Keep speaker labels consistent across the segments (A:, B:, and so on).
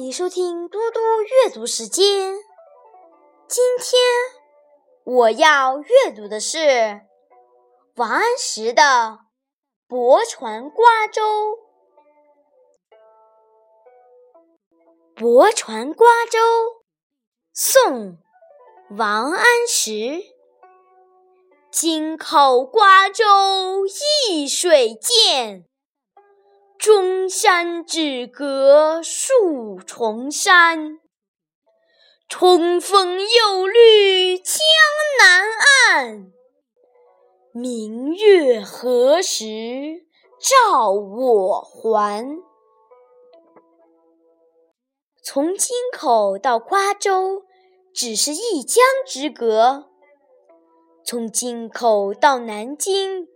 A: 你收听嘟嘟阅读时间。今天我要阅读的是王安石的《泊船瓜洲》。《泊船瓜洲》，宋·王安石。京口瓜洲一水间。中山只隔数重山，春风又绿江南岸。明月何时照我还？从京口到瓜洲，只是一江之隔；从京口到南京，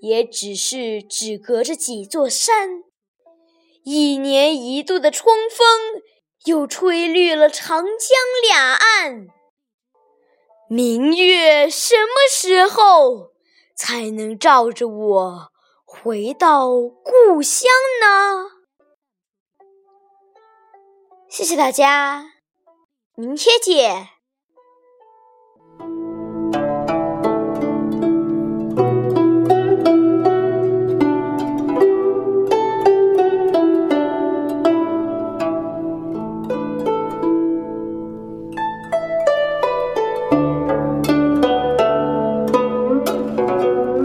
A: 也只是只隔着几座山。一年一度的春风，又吹绿了长江两岸。明月什么时候才能照着我回到故乡呢？谢谢大家，明天见。